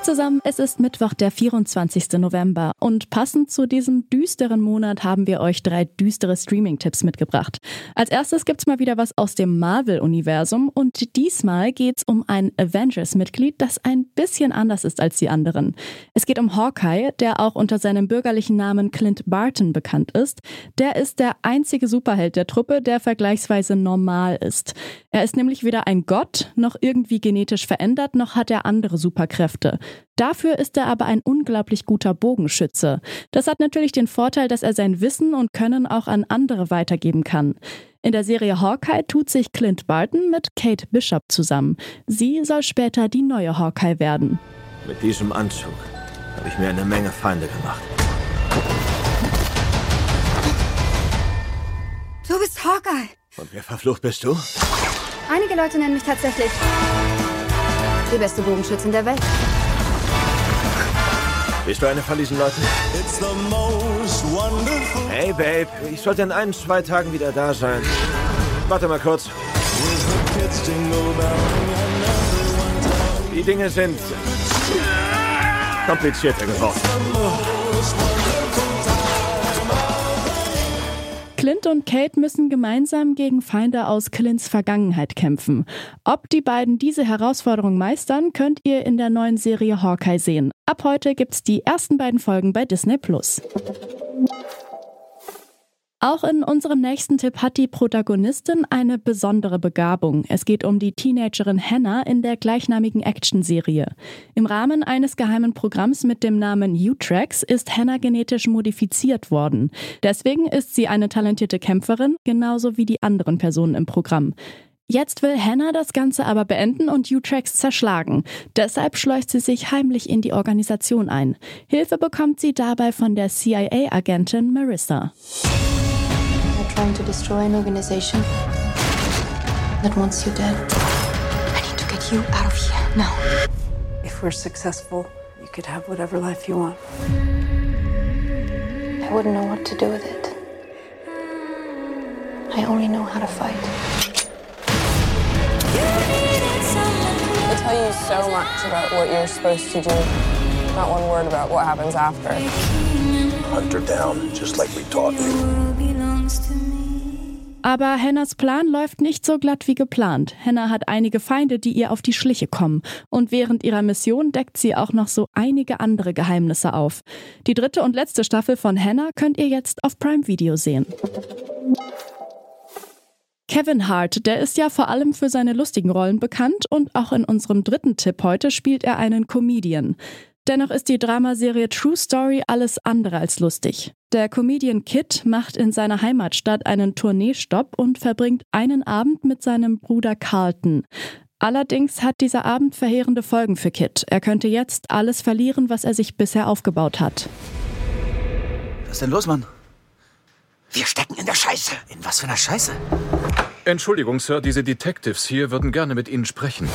Hey zusammen, es ist Mittwoch, der 24. November und passend zu diesem düsteren Monat haben wir euch drei düstere Streaming-Tipps mitgebracht. Als erstes gibt's mal wieder was aus dem Marvel-Universum und diesmal geht's um ein Avengers-Mitglied, das ein bisschen anders ist als die anderen. Es geht um Hawkeye, der auch unter seinem bürgerlichen Namen Clint Barton bekannt ist. Der ist der einzige Superheld der Truppe, der vergleichsweise normal ist. Er ist nämlich weder ein Gott, noch irgendwie genetisch verändert, noch hat er andere Superkräfte. Dafür ist er aber ein unglaublich guter Bogenschütze. Das hat natürlich den Vorteil, dass er sein Wissen und Können auch an andere weitergeben kann. In der Serie Hawkeye tut sich Clint Barton mit Kate Bishop zusammen. Sie soll später die neue Hawkeye werden. Mit diesem Anzug habe ich mir eine Menge Feinde gemacht. Du bist Hawkeye. Und wer verflucht bist du? Einige Leute nennen mich tatsächlich die beste Bogenschützin der Welt. Bist du eine von diesen Leuten? Hey, Babe, ich sollte in ein, zwei Tagen wieder da sein. Warte mal kurz. Die Dinge sind komplizierter geworden. Clint und Kate müssen gemeinsam gegen Feinde aus Clints Vergangenheit kämpfen. Ob die beiden diese Herausforderung meistern, könnt ihr in der neuen Serie Hawkeye sehen. Ab heute gibt's die ersten beiden Folgen bei Disney Plus. Auch in unserem nächsten Tipp hat die Protagonistin eine besondere Begabung. Es geht um die Teenagerin Hannah in der gleichnamigen Actionserie. Im Rahmen eines geheimen Programms mit dem Namen U-Trax ist Hannah genetisch modifiziert worden. Deswegen ist sie eine talentierte Kämpferin, genauso wie die anderen Personen im Programm. Jetzt will Hannah das Ganze aber beenden und U-Trax zerschlagen. Deshalb schleust sie sich heimlich in die Organisation ein. Hilfe bekommt sie dabei von der CIA-Agentin Marissa. Trying to destroy an organization that wants you dead. I need to get you out of here now. If we're successful, you could have whatever life you want. I wouldn't know what to do with it. I only know how to fight. They tell you so much about what you're supposed to do, not one word about what happens after. Hunt her down, just like we taught you. Aber Hannahs Plan läuft nicht so glatt wie geplant. Hannah hat einige Feinde, die ihr auf die Schliche kommen. Und während ihrer Mission deckt sie auch noch so einige andere Geheimnisse auf. Die dritte und letzte Staffel von Hannah könnt ihr jetzt auf Prime Video sehen. Kevin Hart, der ist ja vor allem für seine lustigen Rollen bekannt und auch in unserem dritten Tipp heute spielt er einen Comedian. Dennoch ist die Dramaserie True Story alles andere als lustig. Der Comedian Kit macht in seiner Heimatstadt einen Tourneestopp und verbringt einen Abend mit seinem Bruder Carlton. Allerdings hat dieser Abend verheerende Folgen für Kit. Er könnte jetzt alles verlieren, was er sich bisher aufgebaut hat. Was ist denn los, Mann? Wir stecken in der Scheiße. In was für einer Scheiße? Entschuldigung, Sir, diese Detectives hier würden gerne mit Ihnen sprechen.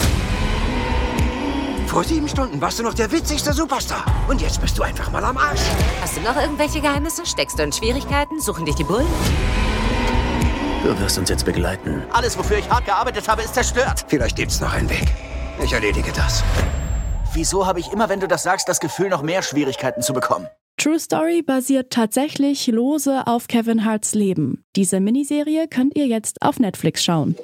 Vor sieben Stunden warst du noch der witzigste Superstar. Und jetzt bist du einfach mal am Arsch. Hast du noch irgendwelche Geheimnisse? Steckst du in Schwierigkeiten? Suchen dich die Bullen? Du wirst uns jetzt begleiten. Alles, wofür ich hart gearbeitet habe, ist zerstört. Vielleicht gibt's noch einen Weg. Ich erledige das. Wieso habe ich immer, wenn du das sagst, das Gefühl, noch mehr Schwierigkeiten zu bekommen? True Story basiert tatsächlich lose auf Kevin Harts Leben. Diese Miniserie könnt ihr jetzt auf Netflix schauen.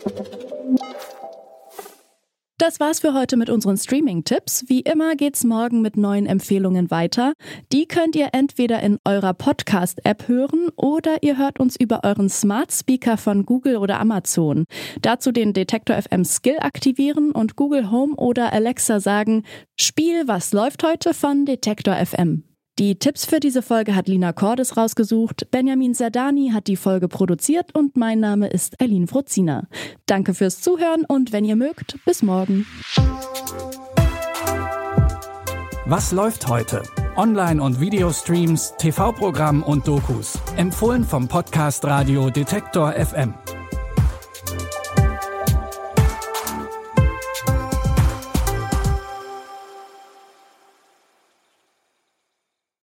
Das war's für heute mit unseren Streaming-Tipps. Wie immer geht's morgen mit neuen Empfehlungen weiter. Die könnt ihr entweder in eurer Podcast-App hören oder ihr hört uns über euren Smart Speaker von Google oder Amazon. Dazu den Detektor FM Skill aktivieren und Google Home oder Alexa sagen, Spiel, was läuft heute von Detektor FM. Die Tipps für diese Folge hat Lina Cordes rausgesucht, Benjamin Sardani hat die Folge produziert und mein Name ist Eileen Frozina. Danke fürs Zuhören und wenn ihr mögt, bis morgen. Was läuft heute? Online- und Videostreams, TV-Programm und Dokus. Empfohlen vom Podcast Radio Detektor FM.